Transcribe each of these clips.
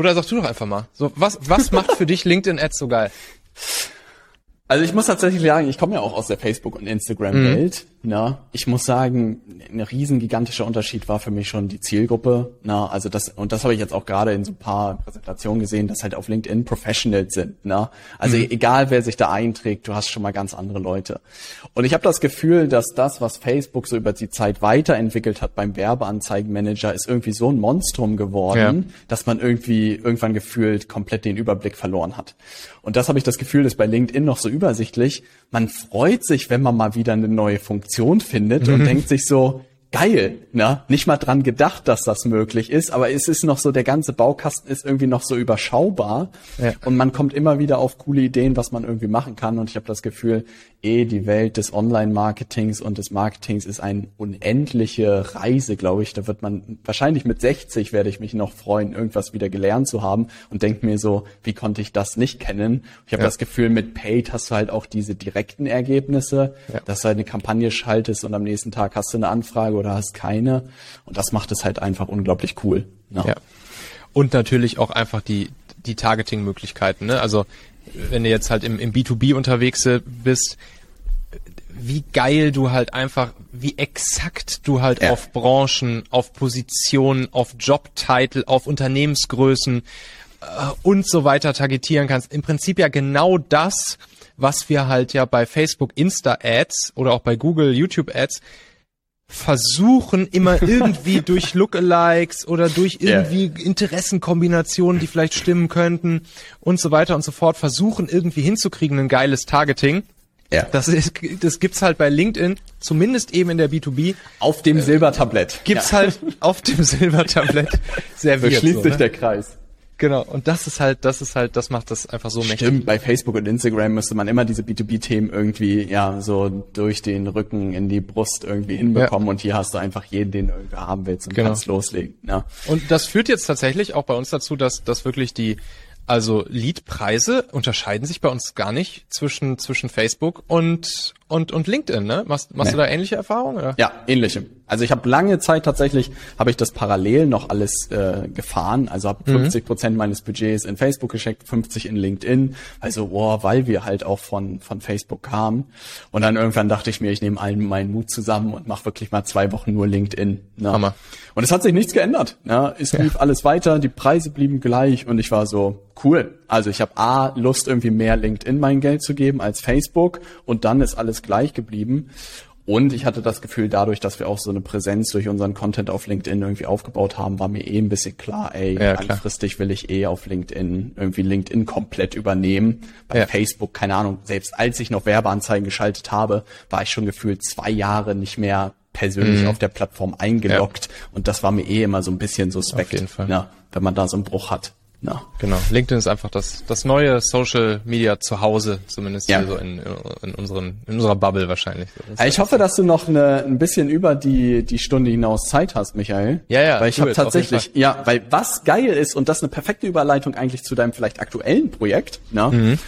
Oder sag du doch einfach mal. So, was, was macht für dich LinkedIn Ads so geil? Also ich muss tatsächlich sagen, ich komme ja auch aus der Facebook- und Instagram-Welt. Mhm. Ne? Ich muss sagen, ein riesen gigantischer Unterschied war für mich schon die Zielgruppe. Ne? Also das und das habe ich jetzt auch gerade in so ein paar Präsentationen gesehen, dass halt auf LinkedIn Professionals sind. Ne? Also mhm. egal wer sich da einträgt, du hast schon mal ganz andere Leute. Und ich habe das Gefühl, dass das, was Facebook so über die Zeit weiterentwickelt hat beim Werbeanzeigenmanager, ist irgendwie so ein Monstrum geworden, ja. dass man irgendwie irgendwann gefühlt komplett den Überblick verloren hat. Und das habe ich das Gefühl, ist bei LinkedIn noch so übersichtlich. Man freut sich, wenn man mal wieder eine neue Funktion findet mhm. und denkt sich so, geil, ne? Nicht mal dran gedacht, dass das möglich ist, aber es ist noch so, der ganze Baukasten ist irgendwie noch so überschaubar ja. und man kommt immer wieder auf coole Ideen, was man irgendwie machen kann und ich habe das Gefühl, eh die Welt des Online-Marketings und des Marketings ist eine unendliche Reise, glaube ich. Da wird man wahrscheinlich mit 60 werde ich mich noch freuen, irgendwas wieder gelernt zu haben und denke mir so, wie konnte ich das nicht kennen? Ich habe ja. das Gefühl, mit Paid hast du halt auch diese direkten Ergebnisse, ja. dass du halt eine Kampagne schaltest und am nächsten Tag hast du eine Anfrage oder hast keine und das macht es halt einfach unglaublich cool. Ne? Ja. Und natürlich auch einfach die die Targeting-Möglichkeiten. Ne? Also wenn du jetzt halt im, im B2B unterwegs bist, wie geil du halt einfach, wie exakt du halt ja. auf Branchen, auf Positionen, auf Jobtitel, auf Unternehmensgrößen äh, und so weiter targetieren kannst. Im Prinzip ja genau das, was wir halt ja bei Facebook Insta Ads oder auch bei Google YouTube Ads versuchen immer irgendwie durch Lookalikes oder durch irgendwie yeah. Interessenkombinationen, die vielleicht stimmen könnten und so weiter und so fort, versuchen irgendwie hinzukriegen, ein geiles Targeting. Ja. Das, ist, das gibt's halt bei LinkedIn, zumindest eben in der B2B. Auf dem äh, Silbertablett. Gibt's ja. halt auf dem Silbertablett serviert. So schließt so, sich ne? der Kreis. Genau, und das ist halt, das ist halt, das macht das einfach so mächtig. Stimmt, bei Facebook und Instagram müsste man immer diese B2B-Themen irgendwie, ja, so durch den Rücken in die Brust irgendwie hinbekommen ja. und hier hast du einfach jeden, den du irgendwie haben willst und genau. kannst loslegen. Ja. Und das führt jetzt tatsächlich auch bei uns dazu, dass, dass wirklich die, also Leadpreise unterscheiden sich bei uns gar nicht zwischen, zwischen Facebook und, und, und LinkedIn, ne? Machst, machst nee. du da ähnliche Erfahrungen? Oder? Ja, ähnliche. Also ich habe lange Zeit tatsächlich, habe ich das parallel noch alles äh, gefahren. Also habe mhm. 50 Prozent meines Budgets in Facebook geschickt, 50 in LinkedIn. Also, boah, weil wir halt auch von, von Facebook kamen. Und dann irgendwann dachte ich mir, ich nehme allen meinen Mut zusammen und mache wirklich mal zwei Wochen nur LinkedIn. Ne? Hammer. Und es hat sich nichts geändert. Ne? Es lief ja. alles weiter, die Preise blieben gleich und ich war so, cool. Also ich habe A, Lust irgendwie mehr LinkedIn mein Geld zu geben als Facebook und dann ist alles gleich geblieben. Und ich hatte das Gefühl, dadurch, dass wir auch so eine Präsenz durch unseren Content auf LinkedIn irgendwie aufgebaut haben, war mir eh ein bisschen klar, ey, ja, langfristig will ich eh auf LinkedIn irgendwie LinkedIn komplett übernehmen. Bei ja. Facebook, keine Ahnung, selbst als ich noch Werbeanzeigen geschaltet habe, war ich schon gefühlt zwei Jahre nicht mehr persönlich mhm. auf der Plattform eingeloggt. Ja. Und das war mir eh immer so ein bisschen suspekt. Ja, wenn man da so einen Bruch hat. Ja. Genau. LinkedIn ist einfach das, das neue Social Media Zuhause, zumindest ja. hier so in, in, unseren, in unserer Bubble wahrscheinlich. So. Ich hoffe, dass du noch eine, ein bisschen über die, die Stunde hinaus Zeit hast, Michael. Ja, ja. Weil ich habe tatsächlich, ja, weil was geil ist und das ist eine perfekte Überleitung eigentlich zu deinem vielleicht aktuellen Projekt, ne? Mhm.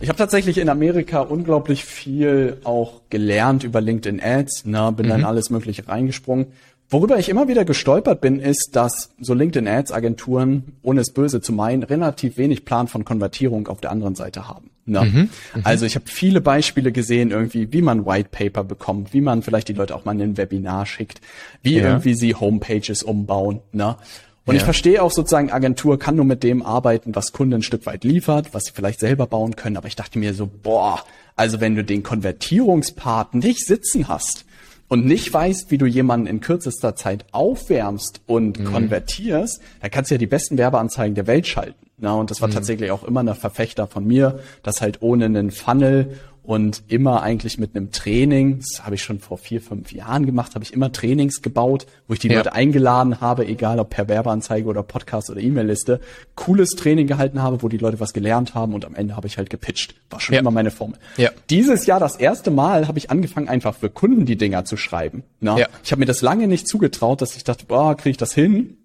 Ich habe tatsächlich in Amerika unglaublich viel auch gelernt über LinkedIn Ads, ne, bin mhm. dann alles mögliche reingesprungen. Worüber ich immer wieder gestolpert bin, ist, dass so LinkedIn-Ads-Agenturen, ohne es böse zu meinen, relativ wenig Plan von Konvertierung auf der anderen Seite haben. Ne? Mhm, mhm, also ich habe viele Beispiele gesehen, irgendwie, wie man White Paper bekommt, wie man vielleicht die Leute auch mal in ein Webinar schickt, wie ja. irgendwie sie Homepages umbauen. Ne? Und ja. ich verstehe auch sozusagen, Agentur kann nur mit dem arbeiten, was Kunde ein Stück weit liefert, was sie vielleicht selber bauen können. Aber ich dachte mir so, boah, also wenn du den Konvertierungspart nicht sitzen hast, und nicht weißt, wie du jemanden in kürzester Zeit aufwärmst und mhm. konvertierst, dann kannst du ja die besten Werbeanzeigen der Welt schalten. Na, und das war mhm. tatsächlich auch immer eine Verfechter von mir, dass halt ohne einen Funnel und immer eigentlich mit einem Training, das habe ich schon vor vier, fünf Jahren gemacht, habe ich immer Trainings gebaut, wo ich die ja. Leute eingeladen habe, egal ob per Werbeanzeige oder Podcast oder E-Mail-Liste, cooles Training gehalten habe, wo die Leute was gelernt haben und am Ende habe ich halt gepitcht. War schon ja. immer meine Formel. Ja. Dieses Jahr das erste Mal habe ich angefangen, einfach für Kunden die Dinger zu schreiben. Na? Ja. Ich habe mir das lange nicht zugetraut, dass ich dachte, boah, kriege ich das hin?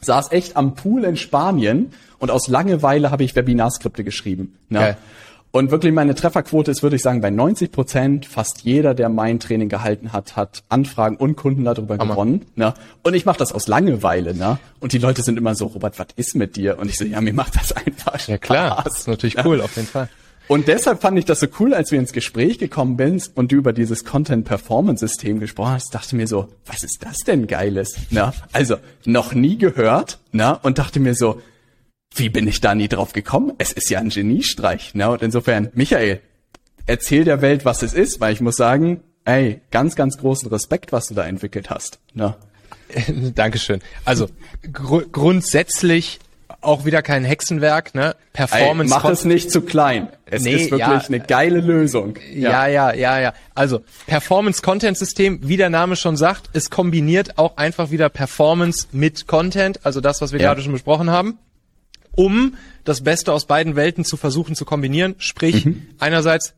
Saß echt am Pool in Spanien und aus Langeweile habe ich Webinarskripte geschrieben. Na? Und wirklich meine Trefferquote ist, würde ich sagen, bei 90 Prozent. Fast jeder, der mein Training gehalten hat, hat Anfragen und Kunden darüber Hammer. gewonnen. Ne? Und ich mache das aus Langeweile. Ne? Und die Leute sind immer so, Robert, was ist mit dir? Und ich so, ja, mir macht das einfach Spaß. Ja klar, das ist natürlich cool, auf jeden Fall. Und deshalb fand ich das so cool, als wir ins Gespräch gekommen sind und du über dieses Content-Performance-System gesprochen hast, dachte mir so, was ist das denn Geiles? Na, also, noch nie gehört, na, und dachte mir so, wie bin ich da nie drauf gekommen? Es ist ja ein Geniestreich, na, und insofern, Michael, erzähl der Welt, was es ist, weil ich muss sagen, ey, ganz, ganz großen Respekt, was du da entwickelt hast, na. Dankeschön. Also, gr grundsätzlich auch wieder kein Hexenwerk, ne? Performance. Ey, mach es nicht zu klein. Es nee, ist wirklich ja, eine geile Lösung. Ja. ja, ja, ja, ja. Also Performance Content System, wie der Name schon sagt, es kombiniert auch einfach wieder Performance mit Content, also das, was wir ja. gerade schon besprochen haben, um das Beste aus beiden Welten zu versuchen zu kombinieren. Sprich, mhm. einerseits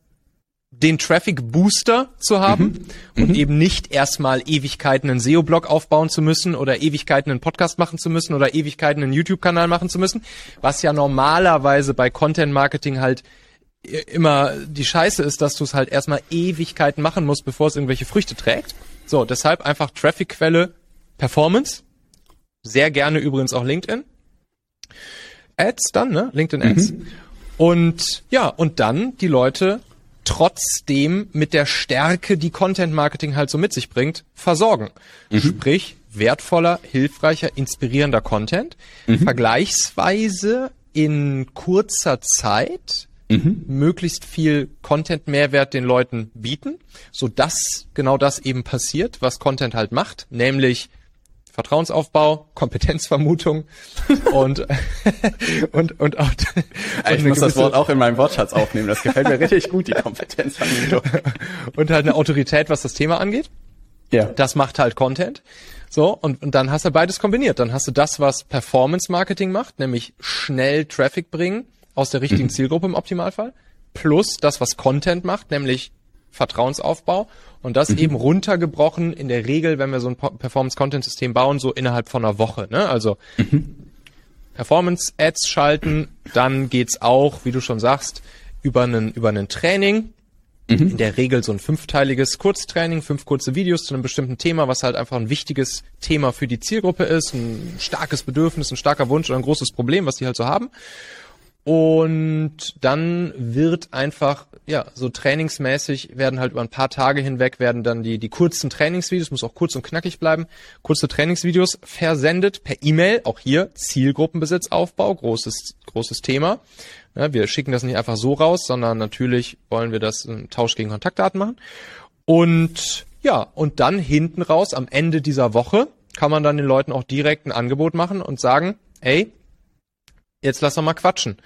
den Traffic Booster zu haben mhm. und mhm. eben nicht erstmal Ewigkeiten einen SEO-Blog aufbauen zu müssen oder Ewigkeiten einen Podcast machen zu müssen oder Ewigkeiten einen YouTube-Kanal machen zu müssen, was ja normalerweise bei Content Marketing halt immer die Scheiße ist, dass du es halt erstmal Ewigkeiten machen musst, bevor es irgendwelche Früchte trägt. So, deshalb einfach Traffic-Quelle Performance. Sehr gerne übrigens auch LinkedIn. Ads dann, ne? LinkedIn Ads. Mhm. Und ja, und dann die Leute trotzdem mit der Stärke, die Content Marketing halt so mit sich bringt, versorgen. Mhm. Sprich, wertvoller, hilfreicher, inspirierender Content, mhm. vergleichsweise in kurzer Zeit mhm. möglichst viel Content-Mehrwert den Leuten bieten, so dass genau das eben passiert, was Content halt macht, nämlich Vertrauensaufbau, Kompetenzvermutung und und und auch ich muss das Wort auch in meinem Wortschatz aufnehmen. Das gefällt mir richtig gut, die Kompetenzvermutung und halt eine Autorität, was das Thema angeht. Ja. Das macht halt Content. So, und, und dann hast du beides kombiniert. Dann hast du das, was Performance Marketing macht, nämlich schnell Traffic bringen aus der richtigen mhm. Zielgruppe im Optimalfall, plus das, was Content macht, nämlich Vertrauensaufbau und das mhm. eben runtergebrochen in der Regel, wenn wir so ein Performance-Content-System bauen, so innerhalb von einer Woche. Ne? Also mhm. Performance-Ads schalten, dann geht's auch, wie du schon sagst, über einen, über einen Training. Mhm. In der Regel so ein fünfteiliges Kurztraining, fünf kurze Videos zu einem bestimmten Thema, was halt einfach ein wichtiges Thema für die Zielgruppe ist, ein starkes Bedürfnis, ein starker Wunsch oder ein großes Problem, was die halt so haben. Und dann wird einfach, ja, so trainingsmäßig werden halt über ein paar Tage hinweg werden dann die, die kurzen Trainingsvideos, muss auch kurz und knackig bleiben, kurze Trainingsvideos versendet per E-Mail, auch hier Zielgruppenbesitzaufbau, großes, großes Thema. Ja, wir schicken das nicht einfach so raus, sondern natürlich wollen wir das im Tausch gegen Kontaktdaten machen. Und ja, und dann hinten raus, am Ende dieser Woche, kann man dann den Leuten auch direkt ein Angebot machen und sagen, ey, jetzt lass doch mal quatschen.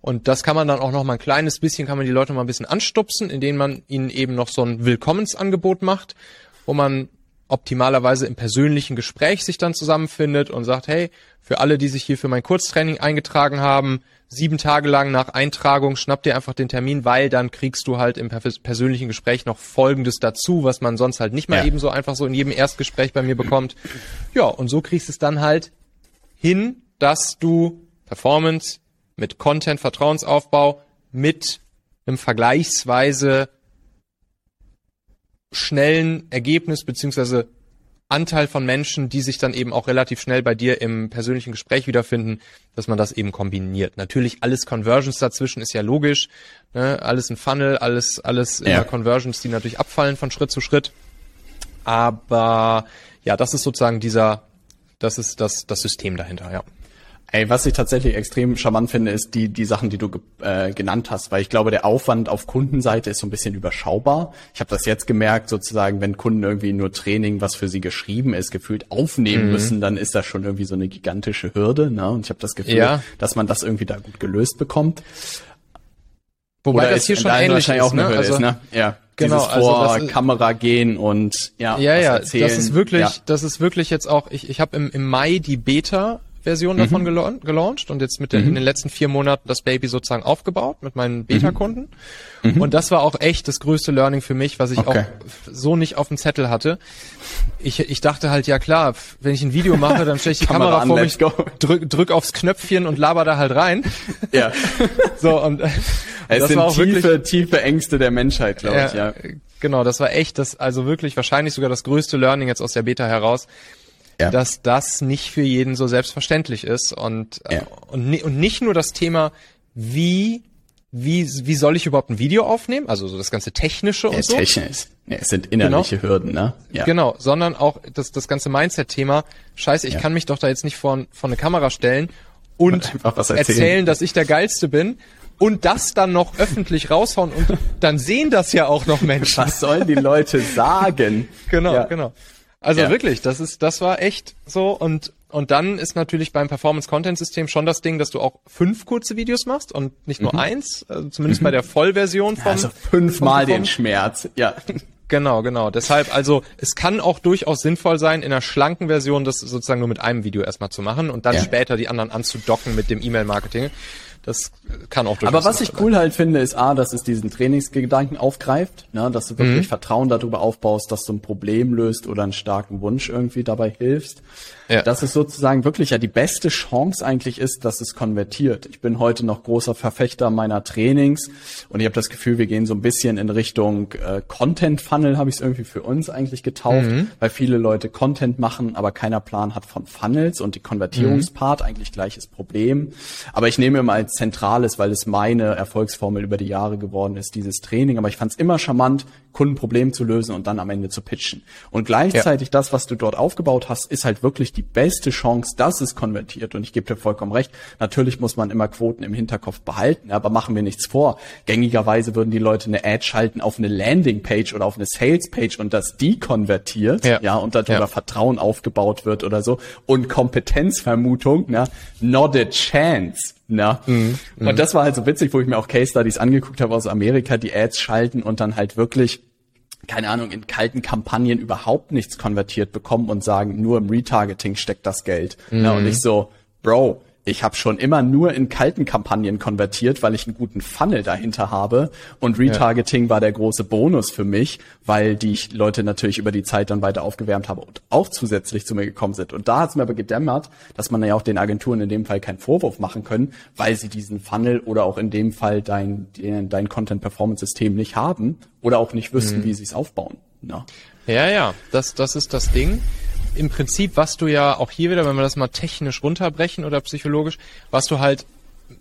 Und das kann man dann auch noch mal ein kleines bisschen, kann man die Leute mal ein bisschen anstupsen, indem man ihnen eben noch so ein Willkommensangebot macht, wo man optimalerweise im persönlichen Gespräch sich dann zusammenfindet und sagt, hey, für alle, die sich hier für mein Kurztraining eingetragen haben, sieben Tage lang nach Eintragung schnapp dir einfach den Termin, weil dann kriegst du halt im persönlichen Gespräch noch Folgendes dazu, was man sonst halt nicht mal ja. eben so einfach so in jedem Erstgespräch bei mir bekommt. Ja, und so kriegst du es dann halt hin, dass du Performance, mit Content, Vertrauensaufbau, mit einem vergleichsweise schnellen Ergebnis beziehungsweise Anteil von Menschen, die sich dann eben auch relativ schnell bei dir im persönlichen Gespräch wiederfinden, dass man das eben kombiniert. Natürlich alles Conversions dazwischen ist ja logisch, ne? alles ein Funnel, alles alles ja. Conversions, die natürlich abfallen von Schritt zu Schritt. Aber ja, das ist sozusagen dieser, das ist das das System dahinter, ja. Ey, was ich tatsächlich extrem charmant finde, ist die, die Sachen, die du äh, genannt hast, weil ich glaube, der Aufwand auf Kundenseite ist so ein bisschen überschaubar. Ich habe das jetzt gemerkt, sozusagen, wenn Kunden irgendwie nur Training, was für sie geschrieben ist, gefühlt aufnehmen mhm. müssen, dann ist das schon irgendwie so eine gigantische Hürde. Ne? Und ich habe das Gefühl, ja. dass man das irgendwie da gut gelöst bekommt. Wobei Oder das hier schon ähnlich ist, auch eine ne? Hürde also, ist, ne? Ja. Genau, Dieses also vor also Kamera gehen und ja, ja, ja, erzählen. das ist wirklich, ja. das ist wirklich jetzt auch. Ich, ich habe im, im Mai die Beta Version mhm. davon gela gelauncht und jetzt mit den, mhm. in den letzten vier Monaten das Baby sozusagen aufgebaut mit meinen Beta-Kunden. Mhm. Und das war auch echt das größte Learning für mich, was ich okay. auch so nicht auf dem Zettel hatte. Ich, ich dachte halt, ja klar, wenn ich ein Video mache, dann stelle ich die Kamera, Kamera vor mich, drück, drück aufs Knöpfchen und laber da halt rein. Ja. so, und, Es sind tiefe, wirklich, tiefe Ängste der Menschheit, glaube ich, ja. Genau, das war echt das, also wirklich wahrscheinlich sogar das größte Learning jetzt aus der Beta heraus, ja. dass das nicht für jeden so selbstverständlich ist und, ja. und, und nicht nur das Thema, wie wie, wie soll ich überhaupt ein Video aufnehmen? Also so das ganze Technische und ja, so. Technisch. Ja, es sind innerliche genau. Hürden, ne? Ja. Genau, sondern auch das, das ganze Mindset-Thema. Scheiße, ich ja. kann mich doch da jetzt nicht vor, vor eine Kamera stellen und, und erzählen. erzählen, dass ich der Geilste bin und das dann noch öffentlich raushauen und dann sehen das ja auch noch Menschen. Was sollen die Leute sagen? genau, ja. genau. Also ja. wirklich, das ist, das war echt so und und dann ist natürlich beim Performance-Content-System schon das Ding, dass du auch fünf kurze Videos machst und nicht nur mhm. eins, also zumindest mhm. bei der Vollversion von. Also fünfmal den Schmerz, ja. Genau, genau. Deshalb, also es kann auch durchaus sinnvoll sein, in einer schlanken Version das sozusagen nur mit einem Video erstmal zu machen und dann ja. später die anderen anzudocken mit dem E-Mail-Marketing. Das kann auch durchaus Aber was ich cool halt finde, ist A, dass es diesen Trainingsgedanken aufgreift, ne, dass du wirklich mhm. Vertrauen darüber aufbaust, dass du ein Problem löst oder einen starken Wunsch irgendwie dabei hilfst. Ja. Dass es sozusagen wirklich ja die beste Chance eigentlich ist, dass es konvertiert. Ich bin heute noch großer Verfechter meiner Trainings und ich habe das Gefühl, wir gehen so ein bisschen in Richtung äh, Content Funnel, habe ich es irgendwie für uns eigentlich getauft, mhm. weil viele Leute Content machen, aber keiner Plan hat von Funnels und die Konvertierungspart mhm. eigentlich gleiches Problem. Aber ich nehme immer als zentrales, weil es meine Erfolgsformel über die Jahre geworden ist, dieses Training. Aber ich fand es immer charmant, Kundenproblem zu lösen und dann am Ende zu pitchen. Und gleichzeitig ja. das, was du dort aufgebaut hast, ist halt wirklich die beste Chance, dass es konvertiert. Und ich gebe dir vollkommen recht. Natürlich muss man immer Quoten im Hinterkopf behalten, aber machen wir nichts vor. Gängigerweise würden die Leute eine Ad schalten auf eine Landingpage oder auf eine Salespage und dass die konvertiert, ja, ja und darüber ja. Vertrauen aufgebaut wird oder so. Und Kompetenzvermutung, na, not a chance. Na? Mhm, und mhm. das war halt so witzig, wo ich mir auch Case Studies angeguckt habe aus Amerika, die Ads schalten und dann halt wirklich keine Ahnung, in kalten Kampagnen überhaupt nichts konvertiert bekommen und sagen, nur im Retargeting steckt das Geld. Mhm. Ja, und ich so, Bro, ich habe schon immer nur in kalten Kampagnen konvertiert, weil ich einen guten Funnel dahinter habe. Und Retargeting ja. war der große Bonus für mich, weil die Leute natürlich über die Zeit dann weiter aufgewärmt habe und auch zusätzlich zu mir gekommen sind. Und da hat es mir aber gedämmert, dass man ja auch den Agenturen in dem Fall keinen Vorwurf machen können, weil sie diesen Funnel oder auch in dem Fall dein, dein Content-Performance-System nicht haben oder auch nicht wüssten, mhm. wie sie es aufbauen. Ja. ja, ja, das, das ist das Ding im Prinzip, was du ja auch hier wieder, wenn wir das mal technisch runterbrechen oder psychologisch, was du halt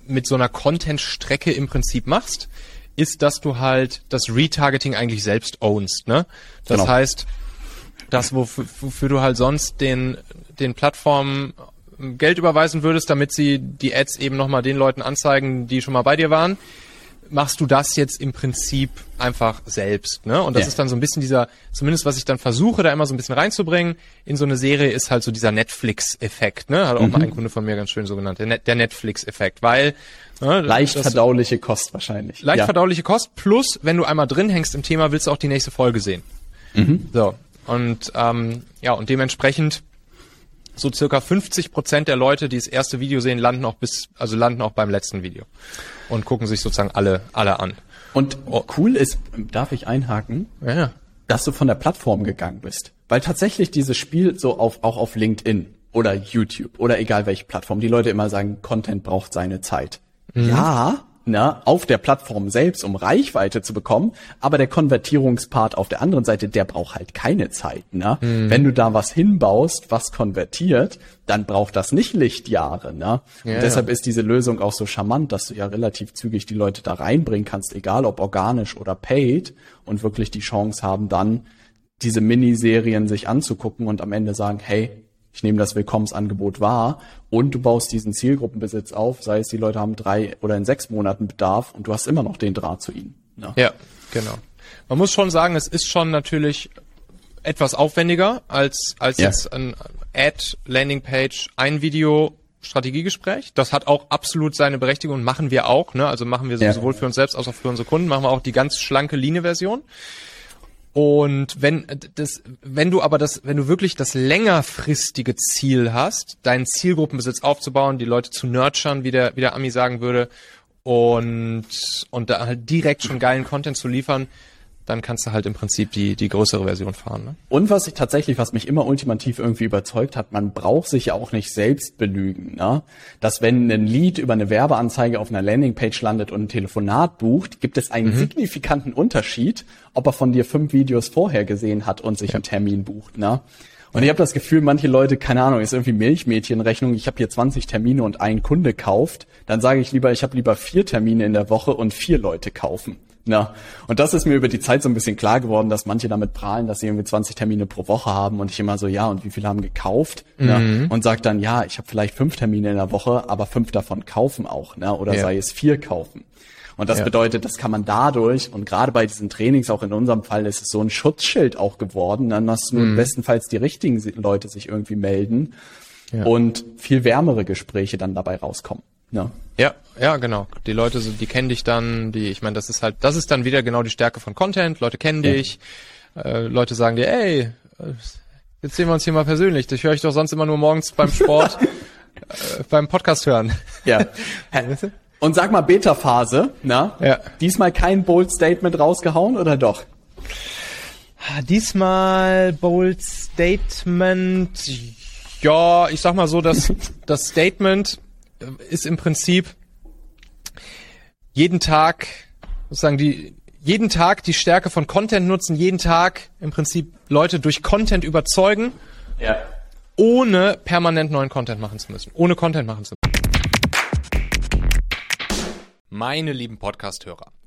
mit so einer Content-Strecke im Prinzip machst, ist, dass du halt das Retargeting eigentlich selbst ownst. Ne? Das genau. heißt, das, wofür, wofür du halt sonst den, den Plattformen Geld überweisen würdest, damit sie die Ads eben nochmal den Leuten anzeigen, die schon mal bei dir waren, machst du das jetzt im Prinzip einfach selbst, ne? Und das ja. ist dann so ein bisschen dieser, zumindest was ich dann versuche, da immer so ein bisschen reinzubringen in so eine Serie, ist halt so dieser Netflix-Effekt, ne? Hat auch mhm. mal ein Kunde von mir ganz schön so genannt, der, Netflix-Effekt, weil ne, leicht verdauliche Kost wahrscheinlich. Leicht ja. verdauliche Kost plus, wenn du einmal drin hängst im Thema, willst du auch die nächste Folge sehen. Mhm. So und ähm, ja und dementsprechend so circa 50 Prozent der Leute, die das erste Video sehen, landen auch bis, also landen auch beim letzten Video und gucken sich sozusagen alle, alle an. Und oh. cool ist, darf ich einhaken, ja. dass du von der Plattform gegangen bist. Weil tatsächlich dieses Spiel so auf, auch auf LinkedIn oder YouTube oder egal welche Plattform, die Leute immer sagen, Content braucht seine Zeit. Mhm. Ja, ne, auf der Plattform selbst, um Reichweite zu bekommen, aber der Konvertierungspart auf der anderen Seite, der braucht halt keine Zeit. Ne? Mhm. Wenn du da was hinbaust, was konvertiert, dann braucht das nicht Lichtjahre. Ne? Ja, und deshalb ja. ist diese Lösung auch so charmant, dass du ja relativ zügig die Leute da reinbringen kannst, egal ob organisch oder paid, und wirklich die Chance haben, dann diese Miniserien sich anzugucken und am Ende sagen, hey, ich nehme das Willkommensangebot wahr und du baust diesen Zielgruppenbesitz auf, sei es die Leute haben drei oder in sechs Monaten Bedarf und du hast immer noch den Draht zu ihnen. Ja, ja genau. Man muss schon sagen, es ist schon natürlich etwas aufwendiger als, als ja. jetzt ein Ad, Landingpage, ein Video, Strategiegespräch. Das hat auch absolut seine Berechtigung und machen wir auch. Ne? Also machen wir ja. sowohl für uns selbst als auch für unsere Kunden, machen wir auch die ganz schlanke Linie-Version. Und wenn das, wenn du aber das, wenn du wirklich das längerfristige Ziel hast, deinen Zielgruppenbesitz aufzubauen, die Leute zu nurturen, wie der, wie der Ami sagen würde, und, und da halt direkt schon geilen Content zu liefern, dann kannst du halt im Prinzip die, die größere Version fahren. Ne? Und was ich tatsächlich, was mich immer ultimativ irgendwie überzeugt hat, man braucht sich ja auch nicht selbst belügen. Ne? Dass wenn ein Lied über eine Werbeanzeige auf einer Landingpage landet und ein Telefonat bucht, gibt es einen mhm. signifikanten Unterschied, ob er von dir fünf Videos vorher gesehen hat und sich ja. einen Termin bucht. Ne? Und ich habe das Gefühl, manche Leute, keine Ahnung, ist irgendwie Milchmädchenrechnung, ich habe hier 20 Termine und ein Kunde kauft, dann sage ich lieber, ich habe lieber vier Termine in der Woche und vier Leute kaufen. Ja, und das ist mir über die Zeit so ein bisschen klar geworden, dass manche damit prahlen, dass sie irgendwie 20 Termine pro Woche haben und ich immer so, ja, und wie viele haben gekauft? Mhm. Ja, und sagt dann, ja, ich habe vielleicht fünf Termine in der Woche, aber fünf davon kaufen auch, ne? oder ja. sei es vier kaufen. Und das ja. bedeutet, das kann man dadurch, und gerade bei diesen Trainings, auch in unserem Fall, ist es so ein Schutzschild auch geworden, dann dass nur mhm. bestenfalls die richtigen Leute sich irgendwie melden ja. und viel wärmere Gespräche dann dabei rauskommen. Ja. ja, ja, genau. Die Leute, die kennen dich dann, die, ich meine, das ist halt, das ist dann wieder genau die Stärke von Content. Leute kennen ja. dich, äh, Leute sagen dir, ey, jetzt sehen wir uns hier mal persönlich. Ich höre ich doch sonst immer nur morgens beim Sport, äh, beim Podcast hören. Ja. Und sag mal Beta-Phase, na? Ja. Diesmal kein Bold Statement rausgehauen oder doch? Diesmal Bold Statement. Ja, ich sag mal so, dass das Statement ist im Prinzip jeden Tag sozusagen die jeden Tag die Stärke von Content nutzen, jeden Tag im Prinzip Leute durch Content überzeugen, ja. ohne permanent neuen Content machen zu müssen, ohne Content machen zu müssen. Meine lieben Podcast-Hörer,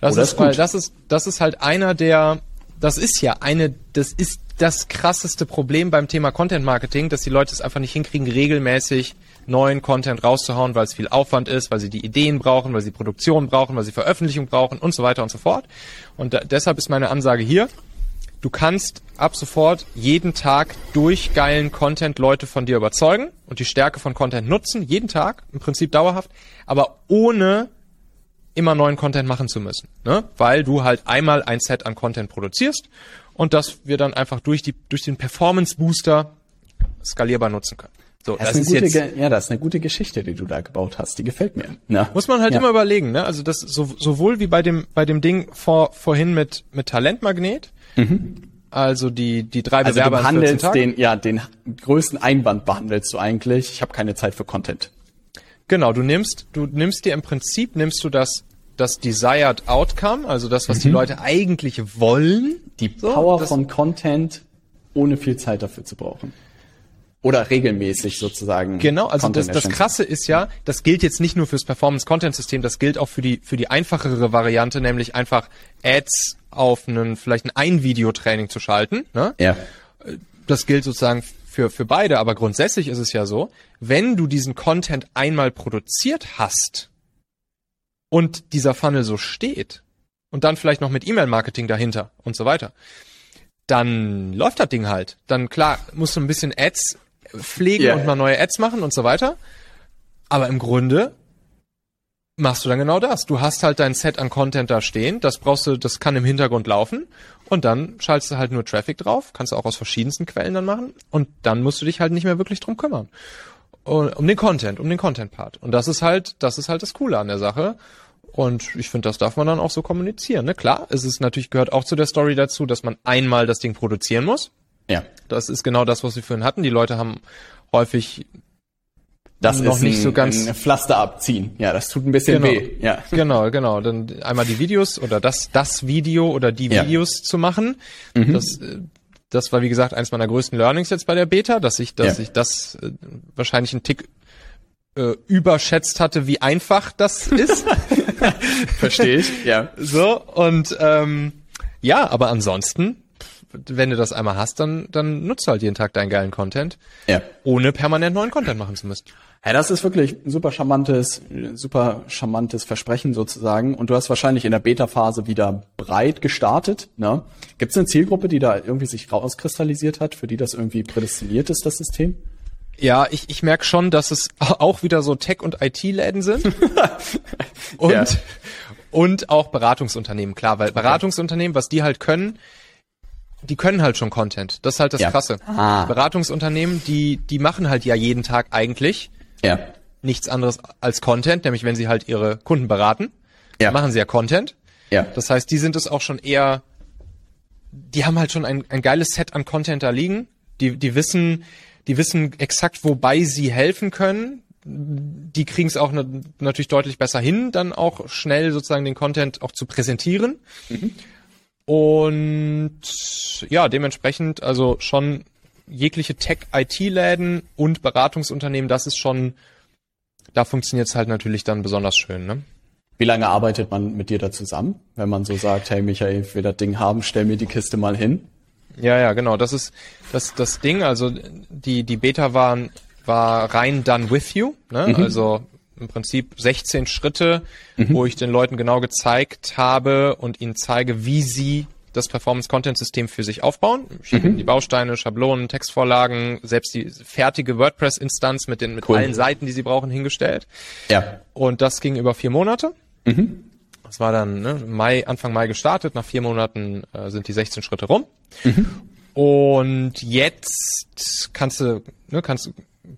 Das oh, ist, ist weil das ist, das ist halt einer der, das ist ja eine, das ist das krasseste Problem beim Thema Content Marketing, dass die Leute es einfach nicht hinkriegen, regelmäßig neuen Content rauszuhauen, weil es viel Aufwand ist, weil sie die Ideen brauchen, weil sie Produktion brauchen, weil sie Veröffentlichung brauchen und so weiter und so fort. Und da, deshalb ist meine Ansage hier, du kannst ab sofort jeden Tag durch geilen Content Leute von dir überzeugen und die Stärke von Content nutzen, jeden Tag, im Prinzip dauerhaft, aber ohne immer neuen Content machen zu müssen, ne? weil du halt einmal ein Set an Content produzierst und das wir dann einfach durch die durch den Performance Booster skalierbar nutzen können. So, das, das ist, ist jetzt, ja, das ist eine gute Geschichte, die du da gebaut hast. Die gefällt mir. Ja. Muss man halt ja. immer überlegen, ne? Also das so, sowohl wie bei dem bei dem Ding vor, vorhin mit mit Talentmagnet. Mhm. Also die die drei also Bewerber du behandelst den ja den größten Einwand behandelst du eigentlich. Ich habe keine Zeit für Content. Genau, du nimmst, du nimmst dir im Prinzip, nimmst du das, das Desired Outcome, also das, was mhm. die Leute eigentlich wollen. Die Power so, von Content, ohne viel Zeit dafür zu brauchen. Oder regelmäßig sozusagen. Genau, also das, das Krasse ist ja, das gilt jetzt nicht nur fürs Performance-Content-System, das gilt auch für die, für die einfachere Variante, nämlich einfach Ads auf einen, vielleicht ein Ein-Video-Training zu schalten. Ne? Ja. Das gilt sozusagen für, für beide, aber grundsätzlich ist es ja so, wenn du diesen Content einmal produziert hast und dieser Funnel so steht und dann vielleicht noch mit E-Mail-Marketing dahinter und so weiter, dann läuft das Ding halt. Dann klar, musst du ein bisschen Ads pflegen yeah. und mal neue Ads machen und so weiter. Aber im Grunde machst du dann genau das. Du hast halt dein Set an Content da stehen, das brauchst du, das kann im Hintergrund laufen und dann schaltest du halt nur Traffic drauf, kannst du auch aus verschiedensten Quellen dann machen und dann musst du dich halt nicht mehr wirklich drum kümmern. Um den Content, um den Content-Part. Und das ist halt, das ist halt das Coole an der Sache. Und ich finde, das darf man dann auch so kommunizieren. Ne? Klar, es ist natürlich gehört auch zu der Story dazu, dass man einmal das Ding produzieren muss. Ja. Das ist genau das, was wir vorhin hatten. Die Leute haben häufig das noch ist nicht ein, so ganz ein Pflaster abziehen. Ja, das tut ein bisschen genau, weh. Ja. Genau, genau. Dann einmal die Videos oder das das Video oder die Videos ja. zu machen. Mhm. Das äh, das war wie gesagt eins meiner größten Learnings jetzt bei der Beta, dass ich, dass Ja. ich das äh, wahrscheinlich einen Tick äh, überschätzt hatte, wie einfach das ist. Verstehe ich. Ja. so und ähm, ja, aber ansonsten, wenn du das einmal hast, dann dann nutzt halt jeden Tag deinen geilen Content, Ja. ohne permanent neuen Content machen zu müssen. Ja, das ist wirklich ein super charmantes, super charmantes Versprechen sozusagen. Und du hast wahrscheinlich in der Beta-Phase wieder breit gestartet. Ne? Gibt es eine Zielgruppe, die da irgendwie sich rauskristallisiert hat, für die das irgendwie prädestiniert ist, das System? Ja, ich, ich merke schon, dass es auch wieder so Tech- und IT-Läden sind. und, Ja. und auch Beratungsunternehmen, klar, weil Beratungsunternehmen, was die halt können, die können halt schon Content. Das ist halt das Ja. Krasse. Ah. Beratungsunternehmen, die, die machen halt ja jeden Tag eigentlich Ja. nichts anderes als Content, nämlich wenn sie halt ihre Kunden beraten, Ja. machen sie ja Content. Ja. Das heißt, die sind es auch schon eher, die haben halt schon ein, ein geiles Set an Content da liegen. Die, die wissen, die wissen exakt, wobei sie helfen können. Die kriegen es auch na, natürlich deutlich besser hin, dann auch schnell sozusagen den Content auch zu präsentieren. Und ja, dementsprechend also schon jegliche Tech-IT-Läden und Beratungsunternehmen, das ist schon, da funktioniert es halt natürlich dann besonders schön, ne? Wie lange arbeitet man mit dir da zusammen, wenn man so sagt, hey Michael, ich will das Ding haben, stell mir die Kiste mal hin? Ja, ja, genau. Das ist das, das Ding. Also die, die Beta waren, war rein done with you. Ne? Also im Prinzip 16 Schritte, wo ich den Leuten genau gezeigt habe und ihnen zeige, wie sie das Performance-Content-System für sich aufbauen. Ihnen die Bausteine, Schablonen, Textvorlagen, selbst die fertige WordPress-Instanz mit den mit Cool. allen Seiten, die sie brauchen, hingestellt. Ja. Und das ging über vier Monate. Das war dann ne, Mai, Anfang Mai gestartet. Nach vier Monaten äh, sind die 16 Schritte rum. Und jetzt kannst du, ne, kannst,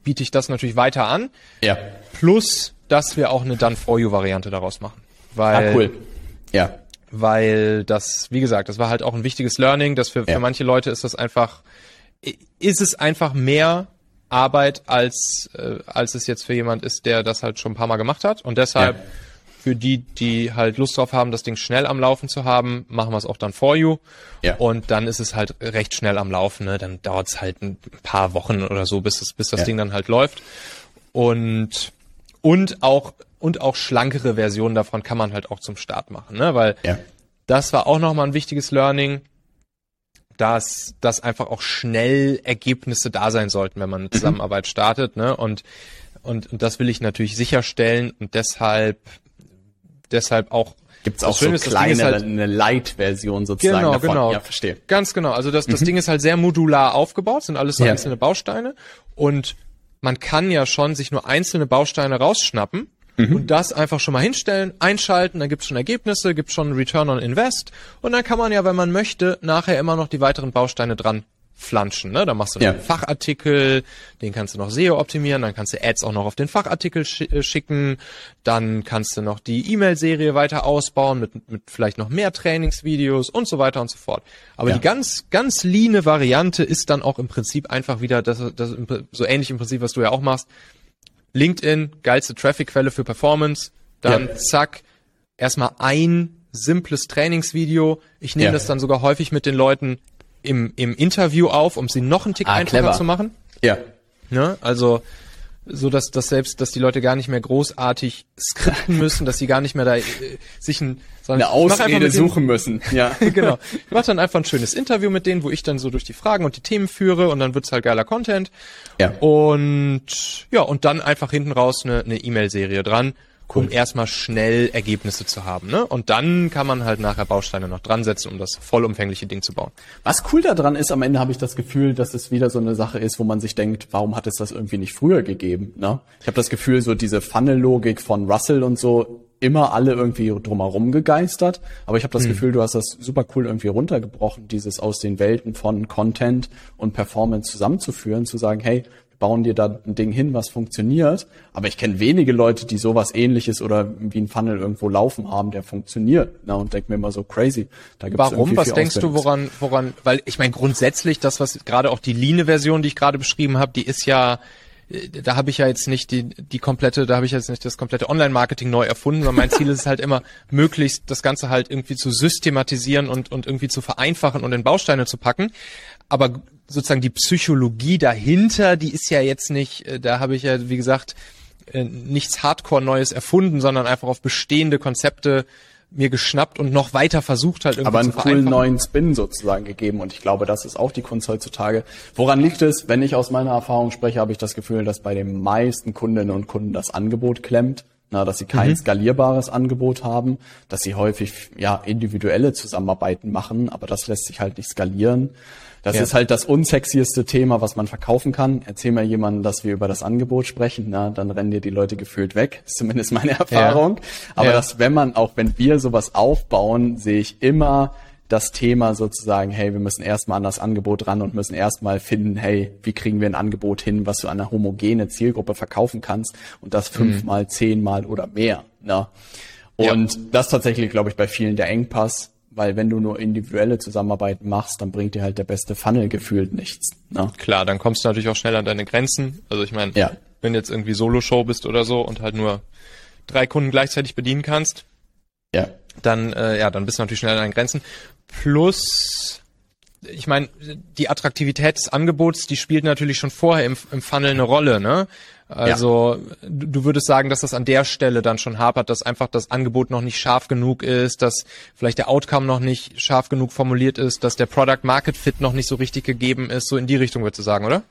biete ich das natürlich weiter an. Ja. Plus, dass wir auch eine Done for You Variante daraus machen. Weil, Ah, cool. Ja. Weil das, wie gesagt, das war halt auch ein wichtiges Learning, dass für, Ja. für manche Leute ist das einfach, ist es einfach mehr Arbeit, als, äh, als es jetzt für jemand ist, der das halt schon ein paar Mal gemacht hat. Und deshalb, Ja. für die, die halt Lust drauf haben, das Ding schnell am Laufen zu haben, machen wir es auch dann for you. Ja. Und dann ist es halt recht schnell am Laufen. Ne? Dann dauert es halt ein paar Wochen oder so, bis, es, bis das Ja. Ding dann halt läuft. Und, und auch, und auch schlankere Versionen davon kann man halt auch zum Start machen, ne? Weil Ja. das war auch nochmal ein wichtiges Learning, dass, dass einfach auch schnell Ergebnisse da sein sollten, wenn man eine Zusammenarbeit startet, ne? Und, und, und das will ich natürlich sicherstellen und deshalb, deshalb auch Gibt's auch so ist, kleine, halt- eine Light-Version sozusagen Genau, davon? genau. Ja, verstehe. Ganz genau. Also das, das Ding ist halt sehr modular aufgebaut, sind alles so Ja. einzelne Bausteine. Und man kann ja schon sich nur einzelne Bausteine rausschnappen und das einfach schon mal hinstellen, einschalten, dann gibt's schon Ergebnisse, gibt's schon Return on Invest und dann kann man ja, wenn man möchte, nachher immer noch die weiteren Bausteine dran flanschen. Ne? Da machst du Ja. einen Fachartikel, den kannst du noch SEO optimieren, dann kannst du Ads auch noch auf den Fachartikel schi äh, schicken, dann kannst du noch die E-Mail-Serie weiter ausbauen mit, mit vielleicht noch mehr Trainingsvideos und so weiter und so fort. Aber Ja. die ganz, ganz leane Variante ist dann auch im Prinzip einfach wieder das, das so ähnlich im Prinzip, was du ja auch machst. LinkedIn, geilste Traffic-Quelle für Performance, dann Ja. zack, erstmal ein simples Trainingsvideo. Ich nehme Ja. das dann sogar häufig mit den Leuten im, im Interview auf, um sie noch einen Tick Ah, einfacher clever. zu machen. Ja. Ne? Also so dass, dass selbst, dass die Leute gar nicht mehr großartig skripten müssen, dass sie gar nicht mehr da äh, sich ein, sondern Eine Ausrede suchen müssen. Ja. genau. Ich mache dann einfach ein schönes Interview mit denen, wo ich dann so durch die Fragen und die Themen führe und dann wird's halt geiler Content. Ja. Und ja, und dann einfach hinten raus eine E-Mail-Serie dran, um erstmal schnell Ergebnisse zu haben. Ne? Und dann kann man halt nachher Bausteine noch dran setzen, um das vollumfängliche Ding zu bauen. Was cool daran ist, am Ende habe ich das Gefühl, dass es wieder so eine Sache ist, wo man sich denkt, warum hat es das irgendwie nicht früher gegeben? Ne? Ich habe das Gefühl, so diese Funnel-Logik von Russell und so, immer alle irgendwie drumherum gegeistert. Aber ich habe das Gefühl, du hast das super cool irgendwie runtergebrochen, dieses aus den Welten von Content und Performance zusammenzuführen, zu sagen, hey, bauen dir da ein Ding hin, was funktioniert. Aber ich kenne wenige Leute, die sowas ähnliches oder wie ein Funnel irgendwo laufen haben, der funktioniert. Ne? Und denk mir immer so crazy. Da gibt's Warum? Was denkst du, woran, woran, weil ich meine grundsätzlich, das, was gerade auch die Line-Version, die ich gerade beschrieben habe, die ist ja, äh, da habe ich ja jetzt nicht die, die komplette, da habe ich jetzt nicht das komplette Online-Marketing neu erfunden, sondern mein Ziel ist es halt immer, möglichst das Ganze halt irgendwie zu systematisieren und, und irgendwie zu vereinfachen und in Bausteine zu packen. Aber sozusagen die Psychologie dahinter, die ist ja jetzt nicht, äh, da habe ich ja, wie gesagt, äh, nichts Hardcore Neues erfunden, sondern einfach auf bestehende Konzepte mir geschnappt und noch weiter versucht halt irgendwie Aber einen coolen neuen Spin sozusagen gegeben und ich glaube, das ist auch die Kunst heutzutage. Woran liegt es? Wenn ich aus meiner Erfahrung spreche, habe ich das Gefühl, dass bei den meisten Kundinnen und Kunden das Angebot klemmt. Na, dass sie kein mhm. skalierbares Angebot haben, dass sie häufig ja individuelle Zusammenarbeiten machen, aber das lässt sich halt nicht skalieren. Das ja. ist halt das unsexieste Thema, was man verkaufen kann. Erzähl mal jemandem, dass wir über das Angebot sprechen, na, dann rennen dir die Leute gefühlt weg. Ist zumindest meine Erfahrung. Ja. Aber ja. dass, wenn man, auch wenn wir sowas aufbauen, sehe ich immer das Thema sozusagen, hey, wir müssen erstmal an das Angebot ran und müssen erstmal finden, hey, wie kriegen wir ein Angebot hin, was du an eine homogene Zielgruppe verkaufen kannst und das mhm. fünfmal, mhm. zehnmal oder mehr. Na? Und ja. das tatsächlich, glaube ich, bei vielen der Engpass, weil wenn du nur individuelle Zusammenarbeit machst, dann bringt dir halt der beste Funnel gefühlt nichts. Ne? Klar, dann kommst du natürlich auch schnell an deine Grenzen. Also ich meine, ja. wenn du jetzt irgendwie Solo-Show bist oder so und halt nur drei Kunden gleichzeitig bedienen kannst, ja. dann äh, ja, dann bist du natürlich schnell an deinen Grenzen. Plus, ich meine, die Attraktivität des Angebots, die spielt natürlich schon vorher im, im Funnel eine Rolle, ne? Also ja. du würdest sagen, dass das an der Stelle dann schon hapert, dass einfach das Angebot noch nicht scharf genug ist, dass vielleicht der Outcome noch nicht scharf genug formuliert ist, dass der Product Market Fit noch nicht so richtig gegeben ist. So in die Richtung würdest du sagen, oder?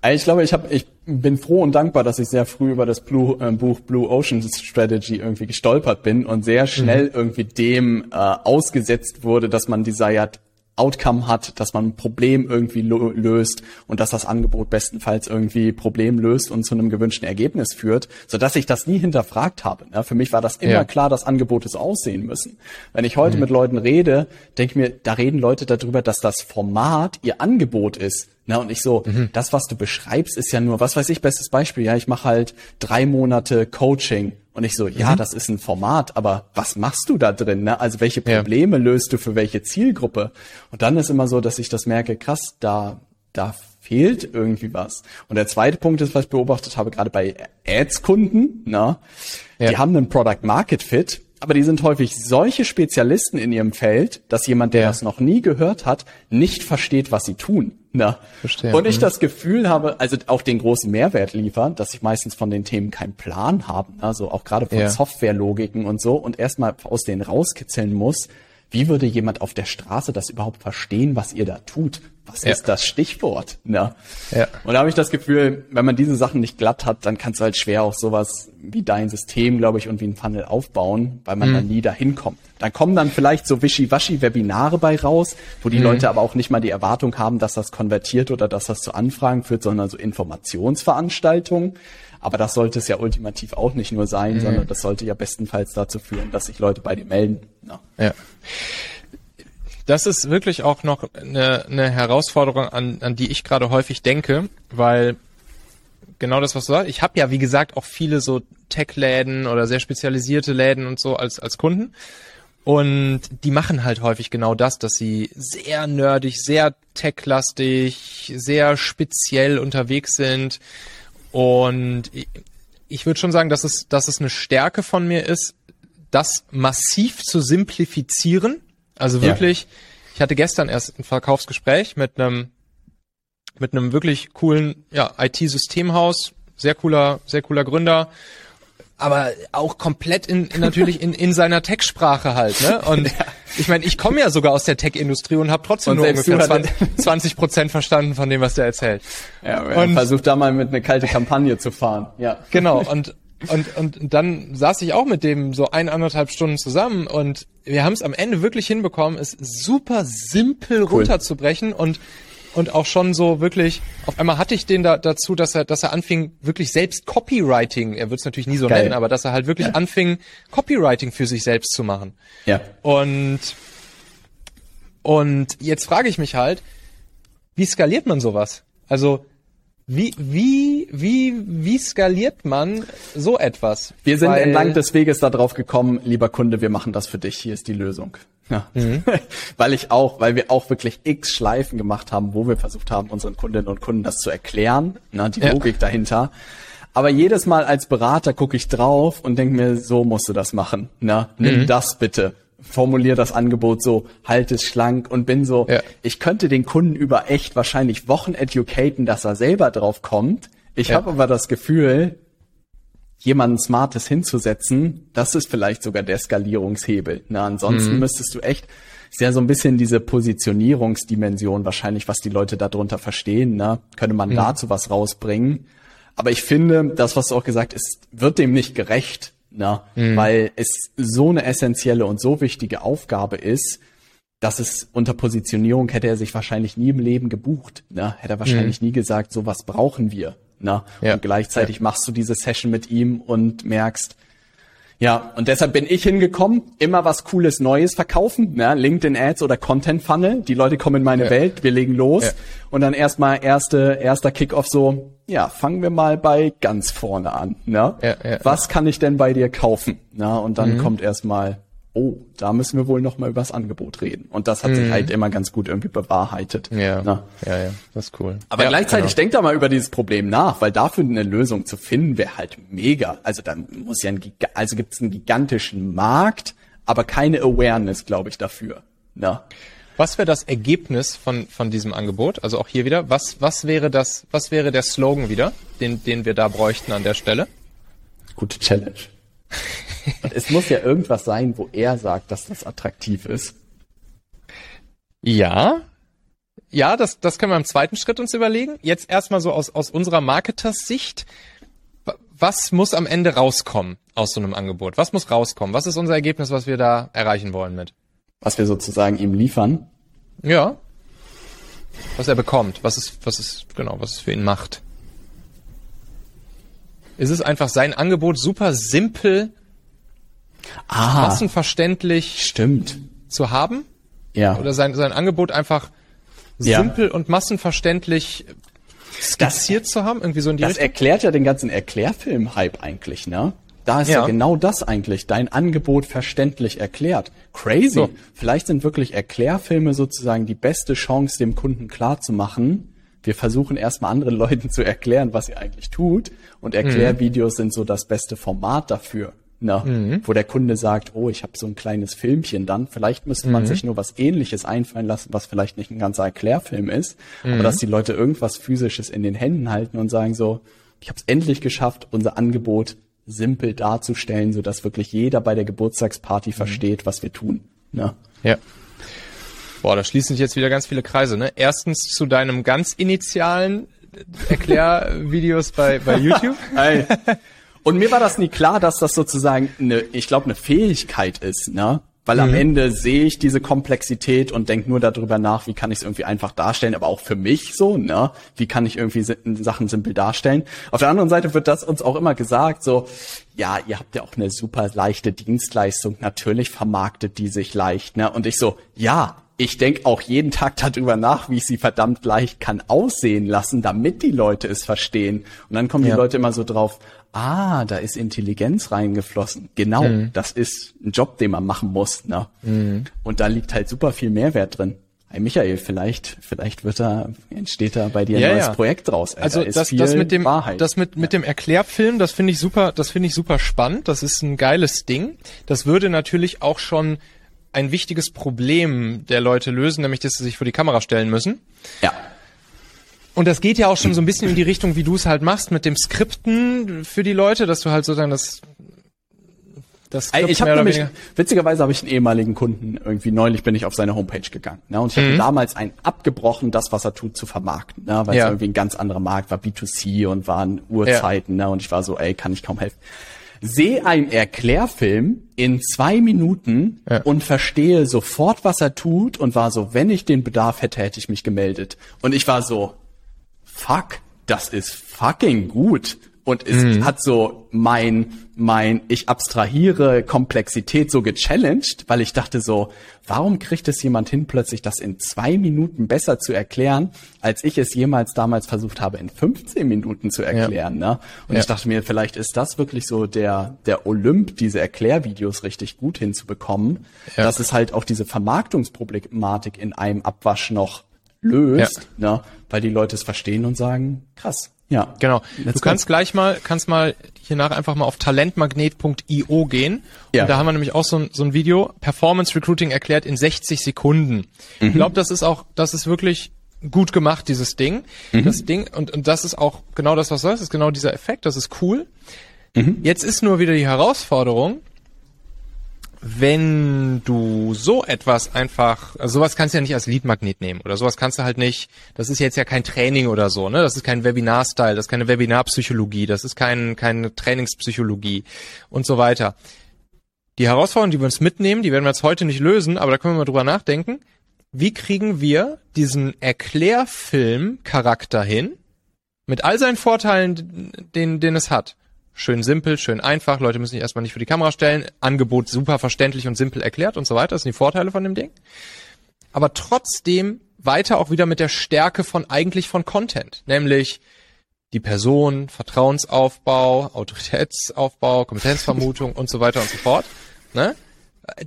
Also ich glaube, ich, hab, ich bin froh und dankbar, dass ich sehr früh über das Blue, äh, Buch Blue Ocean Strategy irgendwie gestolpert bin und sehr schnell mhm. irgendwie dem äh, ausgesetzt wurde, dass man Desired Outcome hat, dass man ein Problem irgendwie löst und dass das Angebot bestenfalls irgendwie Problem löst und zu einem gewünschten Ergebnis führt, so dass ich das nie hinterfragt habe. Ja, für mich war das immer ja. klar, dass Angebote so aussehen müssen. Wenn ich heute mhm. mit Leuten rede, denke ich mir, da reden Leute darüber, dass das Format ihr Angebot ist. Na, und ich so, mhm. das, was du beschreibst, ist ja nur, was weiß ich, bestes Beispiel, ja, ich mache halt drei Monate Coaching und ich so, ja, mhm. das ist ein Format, aber was machst du da drin? Ne? Also welche Probleme ja. löst du für welche Zielgruppe? Und dann ist immer so, dass ich das merke, krass, da, da fehlt irgendwie was. Und der zweite Punkt ist, was ich beobachtet habe, gerade bei Ads-Kunden, ne? Ja. die haben einen Product Market Fit, aber die sind häufig solche Spezialisten in ihrem Feld, dass jemand, der ja. das noch nie gehört hat, nicht versteht, was sie tun. Na. Verstehe. Und ich mhm. das Gefühl habe, also auch den großen Mehrwert liefern, dass ich meistens von den Themen keinen Plan habe, also auch gerade von ja. Softwarelogiken und so und erstmal aus denen rauskitzeln muss, wie würde jemand auf der Straße das überhaupt verstehen, was ihr da tut? Was ja. ist das Stichwort? Ne? Ja. Und da habe ich das Gefühl, wenn man diese Sachen nicht glatt hat, dann kannst du halt schwer auch sowas wie dein System, glaube ich, und wie ein Funnel aufbauen, weil man mhm. dann nie dahin kommt. Dann kommen dann vielleicht so wischiwaschi-Webinare bei raus, wo die mhm. Leute aber auch nicht mal die Erwartung haben, dass das konvertiert oder dass das zu Anfragen führt, sondern so Informationsveranstaltungen. Aber das sollte es ja ultimativ auch nicht nur sein, mhm. sondern das sollte ja bestenfalls dazu führen, dass sich Leute bei dir melden. Ja. ja. Das ist wirklich auch noch eine, eine Herausforderung, an, an die ich gerade häufig denke, weil genau das, was du sagst, ich habe ja, wie gesagt, auch viele so Tech-Läden oder sehr spezialisierte Läden und so als, als Kunden. Und die machen halt häufig genau das, dass sie sehr nerdig, sehr tech-lastig, sehr speziell unterwegs sind und ich würde schon sagen, dass es, dass es eine Stärke von mir ist, das massiv zu simplifizieren. Also wirklich, ja. ich hatte gestern erst ein Verkaufsgespräch mit einem mit einem wirklich coolen ja, IT-Systemhaus, sehr cooler, sehr cooler Gründer aber auch komplett in, in natürlich in, in seiner Tech-Sprache halt. Ne? Und ja. Ich meine, ich komme ja sogar aus der Tech-Industrie und habe trotzdem und nur ungefähr 20 Prozent verstanden von dem, was der erzählt. Ja, und versucht da mal mit einer kalte Kampagne zu fahren. Ja. Genau. Und und und dann saß ich auch mit dem so ein anderthalb Stunden zusammen und wir haben es am Ende wirklich hinbekommen, es super simpel cool. runterzubrechen und und auch schon so wirklich, auf einmal hatte ich den da dazu, dass er, dass er anfing, wirklich selbst Copywriting, er wird es natürlich nie so Geil. nennen, aber dass er halt wirklich ja. anfing, Copywriting für sich selbst zu machen. Ja. Und, und jetzt frage ich mich halt, wie skaliert man sowas? Also, wie, wie, wie, wie skaliert man so etwas? Wir sind Weil, entlang des Weges darauf gekommen, lieber Kunde, wir machen das für dich, hier ist die Lösung. Ja. Mhm. weil ich auch, weil wir auch wirklich x Schleifen gemacht haben, wo wir versucht haben, unseren Kundinnen und Kunden das zu erklären, ne, die ja. Logik dahinter. Aber jedes Mal als Berater gucke ich drauf und denke mir, so musst du das machen. Ne? Nimm mhm. das bitte. Formulier das Angebot so, halt es schlank und bin so, ja. ich könnte den Kunden über echt wahrscheinlich Wochen educaten, dass er selber drauf kommt. Ich ja. habe aber das Gefühl, jemanden Smartes hinzusetzen, das ist vielleicht sogar der Skalierungshebel. Na, ansonsten mhm. müsstest du echt, ist ja so ein bisschen diese Positionierungsdimension wahrscheinlich, was die Leute darunter verstehen, ne? Könnte man mhm. dazu was rausbringen. Aber ich finde, das, was du auch gesagt hast, wird dem nicht gerecht, ne? Mhm. Weil es so eine essentielle und so wichtige Aufgabe ist, dass es unter Positionierung hätte er sich wahrscheinlich nie im Leben gebucht, ne? Hätte er wahrscheinlich mhm. nie gesagt, so was brauchen wir. Ne? Ja. Und gleichzeitig ja. machst du diese Session mit ihm und merkst, ja, und deshalb bin ich hingekommen, immer was Cooles Neues verkaufen, ne? LinkedIn Ads oder Content Funnel. Die Leute kommen in meine ja. Welt, wir legen los ja. und dann erstmal erste erster Kickoff so, ja, fangen wir mal bei ganz vorne an, ne? Ja, ja, was kann ich denn bei dir kaufen? Na, und dann mhm. kommt erstmal oh, da müssen wir wohl noch mal über das Angebot reden. Und das hat mhm. sich halt immer ganz gut irgendwie bewahrheitet. Ja, Na? ja, ja, das ist cool. Aber ja, gleichzeitig genau. denkt da mal über dieses Problem nach, weil dafür eine Lösung zu finden wäre halt mega. Also dann muss ja ein, also gibt es einen gigantischen Markt, aber keine Awareness, glaube ich, dafür. Na? Was wäre das Ergebnis von, von diesem Angebot? Also auch hier wieder, was, was wäre das, was wäre der Slogan wieder, den, den wir da bräuchten an der Stelle? Gute Challenge. es muss ja irgendwas sein, wo er sagt, dass das attraktiv ist. Ja. Ja, das, das können wir im zweiten Schritt uns überlegen. Jetzt erstmal so aus, aus unserer Marketers-Sicht. Was muss am Ende rauskommen aus so einem Angebot? Was muss rauskommen? Was ist unser Ergebnis, was wir da erreichen wollen mit? Was wir sozusagen ihm liefern? Ja. Was er bekommt. Was ist, was ist, genau, was es für ihn macht. Ist es einfach sein Angebot super simpel ah, massenverständlich stimmt. zu haben. Ja. Oder sein, sein Angebot einfach ja. simpel und massenverständlich skizziert das, zu haben, irgendwie so in die Das Richtung? erklärt ja den ganzen Erklärfilm-Hype eigentlich, ne? Da ist ja. ja. genau das eigentlich, dein Angebot verständlich erklärt. Crazy. So. Vielleicht sind wirklich Erklärfilme sozusagen die beste Chance, dem Kunden klarzumachen. Wir versuchen erstmal anderen Leuten zu erklären, was ihr eigentlich tut. Und Erklärvideos mhm. sind so das beste Format dafür. Na, mhm. wo der Kunde sagt, oh, ich habe so ein kleines Filmchen dann. Vielleicht müsste man mhm. sich nur was ähnliches einfallen lassen, was vielleicht nicht ein ganzer Erklärfilm ist, mhm. aber dass die Leute irgendwas physisches in den Händen halten und sagen so, ich habe es endlich geschafft, unser Angebot simpel darzustellen, so dass wirklich jeder bei der Geburtstagsparty mhm. versteht, was wir tun. Na? Ja. Boah, da schließen sich jetzt wieder ganz viele Kreise. Ne? Erstens zu deinem ganz initialen Erklärvideos bei, bei YouTube. Und mir war das nie klar, dass das sozusagen eine, ich glaube, eine Fähigkeit ist, ne? Weil mhm. am Ende sehe ich diese Komplexität und denke nur darüber nach, wie kann ich es irgendwie einfach darstellen, aber auch für mich so, ne? Wie kann ich irgendwie Sachen simpel darstellen? Auf der anderen Seite wird das uns auch immer gesagt, so, ja, ihr habt ja auch eine super leichte Dienstleistung, natürlich vermarktet die sich leicht, ne? Und ich so, ja, ich denke auch jeden Tag darüber nach, wie ich sie verdammt leicht kann aussehen lassen, damit die Leute es verstehen. Und dann kommen ja. die Leute immer so drauf, ah, da ist Intelligenz reingeflossen. Genau, mhm. das ist ein Job, den man machen muss. Ne? Mhm. Und da liegt halt super viel Mehrwert drin. Hey Michael, vielleicht, vielleicht wird da, entsteht da bei dir ein ja, neues ja. Projekt draus. Alter. Also das, das mit dem, Wahrheit. das mit, mit dem Erklärfilm, das finde ich super, das finde ich super spannend. Das ist ein geiles Ding. Das würde natürlich auch schon ein wichtiges Problem der Leute lösen, nämlich dass sie sich vor die Kamera stellen müssen. Ja. Und das geht ja auch schon so ein bisschen in die Richtung, wie du es halt machst mit dem Skripten für die Leute, dass du halt sozusagen das das Skript ich habe nämlich, weniger. witzigerweise habe ich einen ehemaligen Kunden, irgendwie neulich bin ich auf seine Homepage gegangen. Ne, und ich mhm. habe damals einen abgebrochen, das, was er tut, zu vermarkten. Ne, weil ja. es irgendwie ein ganz anderer Markt war, B2C und waren Uhrzeiten. Ja. Ne, und ich war so, ey, kann ich kaum helfen sehe einen Erklärfilm in zwei Minuten ja. und verstehe sofort, was er tut und war so, wenn ich den Bedarf hätte, hätte ich mich gemeldet. Und ich war so, fuck, das ist fucking gut. Und es mhm. hat so mein, mein, ich abstrahiere Komplexität so gechallenged, weil ich dachte so, warum kriegt es jemand hin, plötzlich das in zwei Minuten besser zu erklären, als ich es jemals damals versucht habe, in 15 Minuten zu erklären, ja. ne? Und ja. ich dachte mir, vielleicht ist das wirklich so der, der Olymp, diese Erklärvideos richtig gut hinzubekommen, ja. dass es halt auch diese Vermarktungsproblematik in einem Abwasch noch löst, ja. ne? Weil die Leute es verstehen und sagen, krass, ja. Genau. du kannst go. gleich mal, kannst mal hiernach einfach mal auf talentmagnet.io gehen. Ja. Und da haben wir nämlich auch so ein, so ein Video, Performance Recruiting erklärt in 60 Sekunden. Mhm. Ich glaube, das ist auch, das ist wirklich gut gemacht, dieses Ding. Mhm. Das Ding, und, und das ist auch genau das, was du sagst, ist genau dieser Effekt, das ist cool. Mhm. Jetzt ist nur wieder die Herausforderung, wenn du so etwas einfach, also sowas kannst du ja nicht als Leadmagnet nehmen oder sowas kannst du halt nicht, das ist jetzt ja kein Training oder so, ne? Das ist kein Webinar-Style, das ist keine Webinarpsychologie, das ist kein, keine Trainingspsychologie und so weiter. Die Herausforderungen, die wir uns mitnehmen, die werden wir jetzt heute nicht lösen, aber da können wir mal drüber nachdenken. Wie kriegen wir diesen Erklärfilm-Charakter hin? Mit all seinen Vorteilen, den, den es hat schön simpel, schön einfach. Leute müssen sich erstmal nicht für die Kamera stellen. Angebot super verständlich und simpel erklärt und so weiter. Das sind die Vorteile von dem Ding. Aber trotzdem weiter auch wieder mit der Stärke von eigentlich von Content, nämlich die Person, Vertrauensaufbau, Autoritätsaufbau, Kompetenzvermutung und so weiter und so fort. Ne?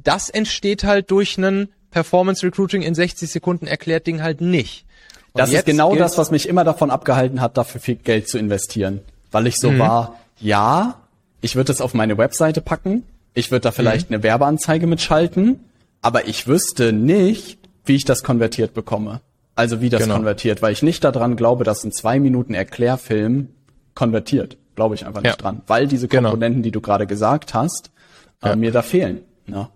Das entsteht halt durch einen Performance Recruiting in 60 Sekunden erklärt Ding halt nicht. Und das ist genau das, was mich immer davon abgehalten hat, dafür viel Geld zu investieren. Weil ich so mhm. war, ja, ich würde es auf meine Webseite packen, ich würde da vielleicht mhm. eine Werbeanzeige mitschalten, aber ich wüsste nicht, wie ich das konvertiert bekomme. Also wie das genau. konvertiert, weil ich nicht daran glaube, dass ein zwei Minuten Erklärfilm konvertiert. Glaube ich einfach nicht ja. dran. Weil diese genau. Komponenten, genau. die du gerade gesagt hast, äh, ja. mir da fehlen. Ja.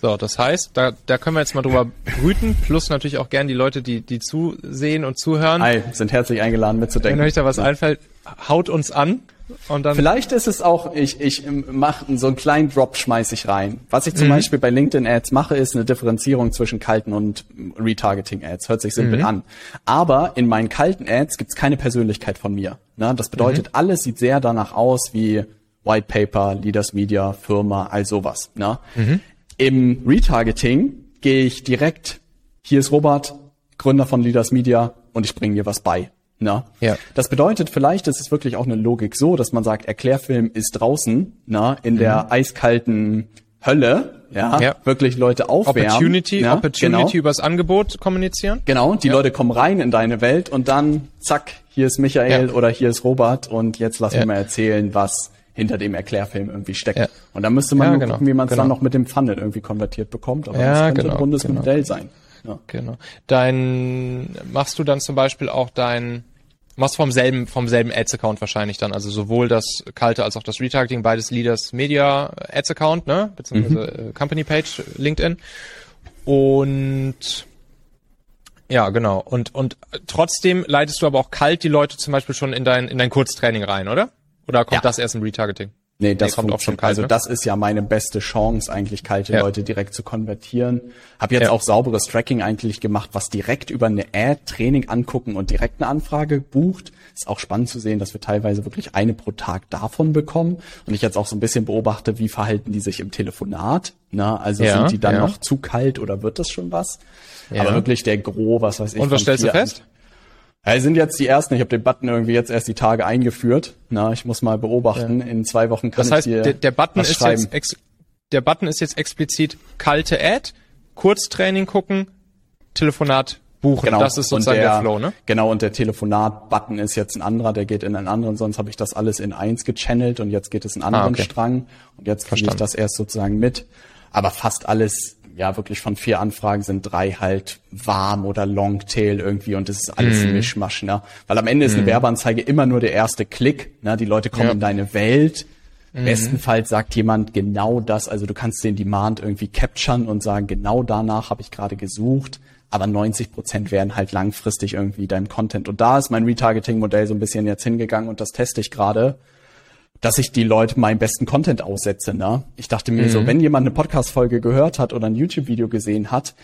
So, das heißt, da, da können wir jetzt mal drüber brüten, plus natürlich auch gern die Leute, die, die zusehen und zuhören. Hi, sind herzlich eingeladen mitzudenken. Wenn euch da was einfällt, haut uns an. Und dann Vielleicht ist es auch, ich, ich mache so einen kleinen Drop schmeiß ich rein. Was ich zum mhm. Beispiel bei LinkedIn Ads mache, ist eine Differenzierung zwischen kalten und Retargeting Ads. Hört sich simpel mhm. an. Aber in meinen kalten Ads gibt's keine Persönlichkeit von mir. Ne? Das bedeutet, mhm. alles sieht sehr danach aus wie White Paper, Leaders Media, Firma, all sowas. Ne? Mhm. Im Retargeting gehe ich direkt, hier ist Robert, Gründer von Leaders Media und ich bringe dir was bei. Na? Ja. Das bedeutet, vielleicht ist es wirklich auch eine Logik so, dass man sagt, Erklärfilm ist draußen, na, in mhm. der eiskalten Hölle, ja, ja, wirklich Leute aufwärmen. Opportunity, ja, Opportunity genau. übers Angebot kommunizieren. Genau, die ja. Leute kommen rein in deine Welt und dann, zack, hier ist Michael oder hier ist Robert und jetzt lass mir mal erzählen, was hinter dem Erklärfilm irgendwie steckt. Und dann müsste man genau. gucken, wie man es genau. dann noch mit dem Funnel irgendwie konvertiert bekommt. Aber ja, das könnte genau, ein rundes genau. Modell sein. Ja. Genau. Dein, machst du dann zum Beispiel auch dein, machst vom selben, vom selben Ads-Account wahrscheinlich dann, also sowohl das kalte als auch das Retargeting, beides Leaders Media Ads-Account, ne, beziehungsweise mhm. Äh, Company Page, LinkedIn. Und ja, genau. Und, und trotzdem leitest du aber auch kalt die Leute zum Beispiel schon in dein, in dein Kurztraining rein, oder? Oder kommt ja. das erst im Retargeting? Nee, das nee, kommt auch schon kalt. Also ne? das ist ja meine beste Chance, eigentlich kalte ja. Leute direkt zu konvertieren. Hab jetzt ja. auch sauberes Tracking eigentlich gemacht, was direkt über eine Ad-Training angucken und direkt eine Anfrage bucht. Ist auch spannend zu sehen, dass wir teilweise wirklich eine pro Tag davon bekommen. Und ich jetzt auch so ein bisschen beobachte, wie verhalten die sich im Telefonat. Na, also ja, sind die dann noch zu kalt oder wird das schon was? Aber wirklich der Gro, was weiß ich. Und was stellst du fest? Ja, sind jetzt die ersten. Ich habe den Button irgendwie jetzt erst die Tage eingeführt. Na, ich muss mal beobachten. Ja. In zwei Wochen kann das heißt, ich dir der, der Button ist schreiben. jetzt ex, der Button ist jetzt explizit kalte Ad, Kurztraining gucken, Telefonat buchen. Genau. Das ist sozusagen der, der, Flow, ne? Genau. Und der Telefonat-Button ist jetzt ein anderer. Der geht in einen anderen. Sonst habe ich das alles in eins gechannelt und jetzt geht es in einen anderen ah, okay. Strang. Und jetzt kriege ich das erst sozusagen mit. Aber fast alles ja wirklich von vier Anfragen sind drei halt warm oder Longtail irgendwie und das ist alles mm. ein Mischmasch, ne? Weil am Ende ist eine mm. Werbeanzeige immer nur der erste Klick, ne? Die Leute kommen ja. in deine Welt. Mhm. Bestenfalls sagt jemand genau das, also du kannst den Demand irgendwie capturen und sagen, genau danach habe ich gerade gesucht, aber 90 Prozent werden halt langfristig irgendwie deinem Content. Und da ist mein Retargeting-Modell so ein bisschen jetzt hingegangen und das teste ich gerade dass ich die Leute meinen besten Content aussetze. Ne? Ich dachte mir mhm. so, wenn jemand eine Podcast-Folge gehört hat oder ein YouTube-Video gesehen hat,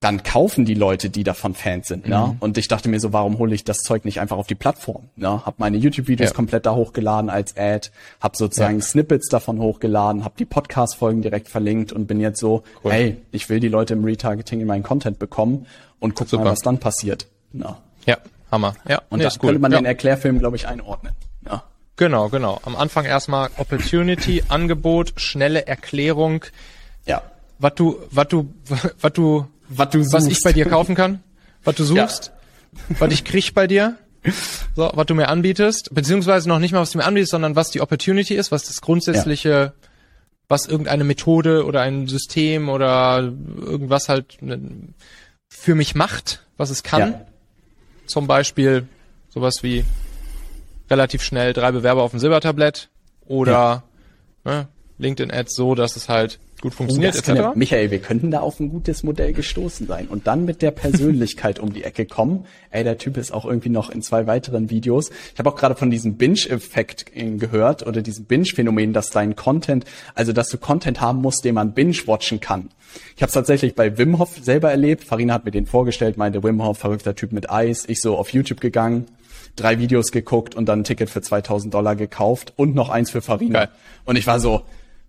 dann kaufen die Leute, die davon Fans sind. Ne? Mhm. Und ich dachte mir so, warum hole ich das Zeug nicht einfach auf die Plattform? Ne? Hab meine YouTube-Videos ja. komplett da hochgeladen als Ad, hab sozusagen ja. Snippets davon hochgeladen, hab die Podcast-Folgen direkt verlinkt und bin jetzt so, cool. hey, ich will die Leute im Retargeting in meinen Content bekommen und guck Super. mal, was dann passiert. Ne? Ja, Hammer. Ja, und nee, da könnte man ja. den Erklärfilm, glaube ich, einordnen. Genau, genau. Am Anfang erstmal Opportunity, Angebot, schnelle Erklärung. Ja. Was du, was du, was du was du suchst. Was ich bei dir kaufen kann, was du suchst, ja. was ich krieg bei dir, so, was du mir anbietest, beziehungsweise noch nicht mal, was du mir anbietest, sondern was die Opportunity ist, was das grundsätzliche, ja. was irgendeine Methode oder ein System oder irgendwas halt ne, für mich macht, was es kann. Ja. Zum Beispiel sowas wie relativ schnell drei Bewerber auf dem Silbertablett oder ne, LinkedIn-Ads so, dass es halt gut funktioniert, etc. Ja, Michael, wir könnten da auf ein gutes Modell gestoßen sein und dann mit der Persönlichkeit um die Ecke kommen. Ey, der Typ ist auch irgendwie noch in zwei weiteren Videos. Ich habe auch gerade von diesem Binge-Effekt gehört oder diesem Binge-Phänomen, dass dein Content, also dass du Content haben musst, den man binge-watchen kann. Ich habe es tatsächlich bei Wim Hof selber erlebt. Farina hat mir den vorgestellt, meinte Wim Hof, verrückter Typ mit Eis. Ich so auf YouTube gegangen, drei Videos geguckt und dann ein Ticket für 2000 Dollar gekauft und noch eins für Farina. Geil. Und ich war so,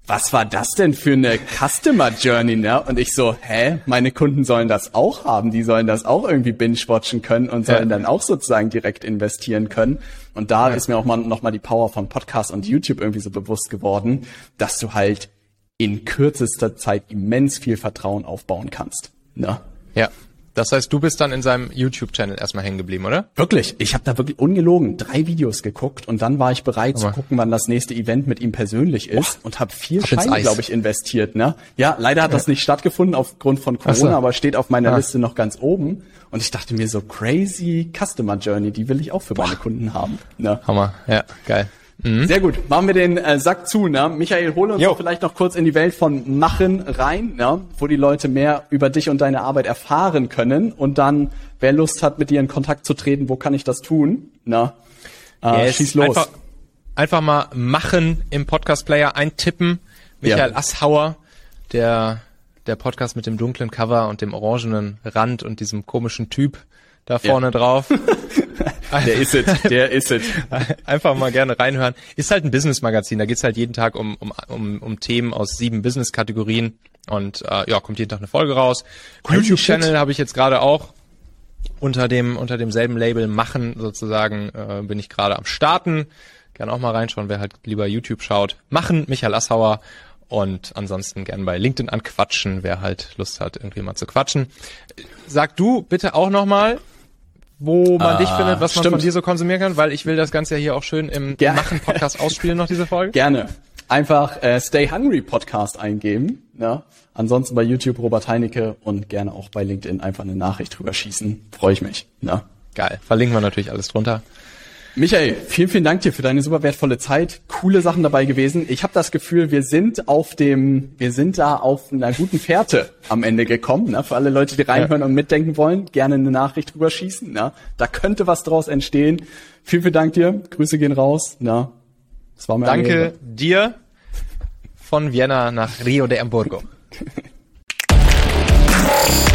was war das denn für eine Customer Journey, ne? Und ich so, hä, meine Kunden sollen das auch haben, die sollen das auch irgendwie binge-watchen können und sollen ja. dann auch sozusagen direkt investieren können. Und da ja. ist mir auch mal nochmal die Power von Podcast und YouTube irgendwie so bewusst geworden, dass du halt in kürzester Zeit immens viel Vertrauen aufbauen kannst. Ne? Ja. Das heißt, du bist dann in seinem YouTube-Channel erstmal hängen geblieben, oder? Wirklich. Ich habe da wirklich ungelogen drei Videos geguckt und dann war ich bereit zu gucken, wann das nächste Event mit ihm persönlich ist Boah. und habe vier Scheine, glaube ich, investiert. Ne? Ja, leider hat ja. das nicht stattgefunden aufgrund von Corona, so. aber steht auf meiner ah. Liste noch ganz oben. Und ich dachte mir so crazy Customer Journey, die will ich auch für Boah. meine Kunden haben. Ne? Hammer. Ja, geil. Mhm. Sehr gut. Machen wir den äh, Sack zu. Ne? Michael, hole uns vielleicht noch kurz in die Welt von Machen rein, ne? wo die Leute mehr über dich und deine Arbeit erfahren können. Und dann, wer Lust hat, mit dir in Kontakt zu treten, wo kann ich das tun? Ne? Äh, yes. Schieß los. Einfach, einfach mal Machen im Podcast-Player eintippen. Michael ja. Asshauer, der, der Podcast mit dem dunklen Cover und dem orangenen Rand und diesem komischen Typ da vorne ja. drauf. der ist es, der ist es. Einfach mal gerne reinhören. Ist halt ein Business-Magazin, da geht's halt jeden Tag um, um, um, um Themen aus sieben Business-Kategorien und äh, ja, kommt jeden Tag eine Folge raus. YouTube-Channel habe ich jetzt gerade auch unter dem unter demselben Label machen sozusagen äh, bin ich gerade am starten. Gerne auch mal reinschauen, wer halt lieber YouTube schaut. Machen Michael Assauer und ansonsten gern bei LinkedIn anquatschen, wer halt Lust hat, irgendwie mal zu quatschen. Sag du bitte auch nochmal, wo man ah, dich findet, was man stimmt. von dir so konsumieren kann, weil ich will das Ganze ja hier auch schön im Ger Machen-Podcast ausspielen, noch diese Folge. Gerne. Einfach äh, Stay Hungry Podcast eingeben. Ja? Ansonsten bei YouTube Robert Heinecke und gerne auch bei LinkedIn einfach eine Nachricht drüber schießen. Freue ich mich. Ja? Geil. Verlinken wir natürlich alles drunter. Michael, vielen, vielen Dank dir für deine super wertvolle Zeit. Coole Sachen dabei gewesen. Ich habe das Gefühl, wir sind auf dem, wir sind da auf einer guten Fährte am Ende gekommen. Ne? Für alle Leute, die reinhören ja. und mitdenken wollen, gerne eine Nachricht rüberschießen. Ne? Da könnte was draus entstehen. Vielen, vielen Dank dir. Grüße gehen raus. Ne? das war mir Danke Ehre. dir von Vienna nach Rio de Hamburgo.